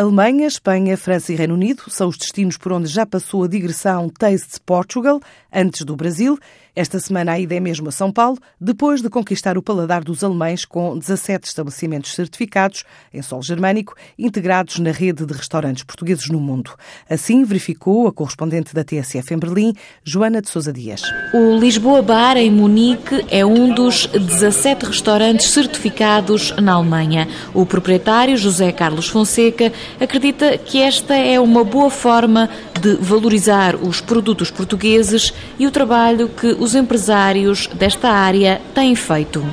Alemanha, Espanha, França e Reino Unido são os destinos por onde já passou a digressão Taste Portugal, antes do Brasil. Esta semana a ida é mesmo a São Paulo, depois de conquistar o paladar dos alemães com 17 estabelecimentos certificados em solo germânico, integrados na rede de restaurantes portugueses no mundo. Assim verificou a correspondente da TSF em Berlim, Joana de Sousa Dias. O Lisboa Bar, em Munique, é um dos 17 restaurantes certificados na Alemanha. O proprietário, José Carlos Fonseca, acredita que esta é uma boa forma de valorizar os produtos portugueses e o trabalho que os empresários desta área têm feito.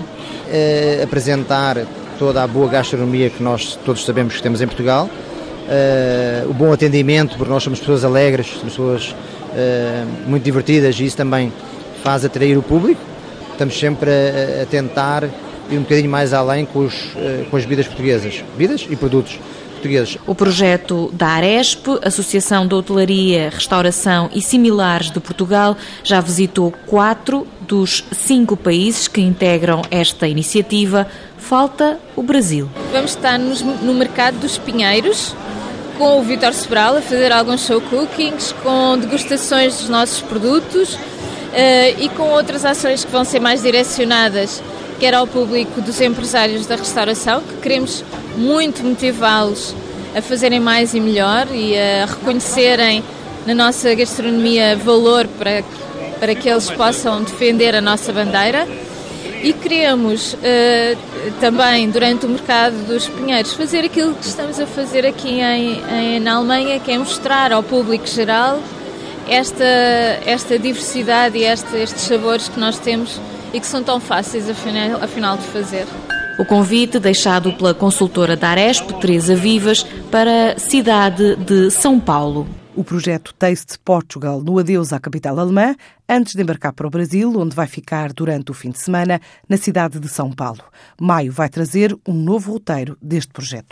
É apresentar toda a boa gastronomia que nós todos sabemos que temos em Portugal, é, o bom atendimento, porque nós somos pessoas alegres, pessoas é, muito divertidas e isso também faz atrair o público. Estamos sempre a, a tentar ir um bocadinho mais além com, os, com as bebidas portuguesas, bebidas e produtos portugueses. O projeto da Aresp, Associação de Hotelaria, Restauração e Similares de Portugal, já visitou quatro dos cinco países que integram esta iniciativa. Falta o Brasil. Vamos estar no mercado dos Pinheiros, com o Vitor Sobral a fazer alguns show cookings, com degustações dos nossos produtos uh, e com outras ações que vão ser mais direcionadas quer ao público dos empresários da restauração, que queremos muito motivá-los a fazerem mais e melhor e a reconhecerem na nossa gastronomia valor para, para que eles possam defender a nossa bandeira. E queremos uh, também, durante o mercado dos Pinheiros, fazer aquilo que estamos a fazer aqui em, em, na Alemanha, que é mostrar ao público geral esta, esta diversidade e este, estes sabores que nós temos e que são tão fáceis afinal, afinal de fazer. O convite deixado pela consultora da Aresp, Teresa Vivas, para a cidade de São Paulo. O projeto Taste Portugal no adeus à capital alemã, antes de embarcar para o Brasil, onde vai ficar durante o fim de semana, na cidade de São Paulo. Maio vai trazer um novo roteiro deste projeto.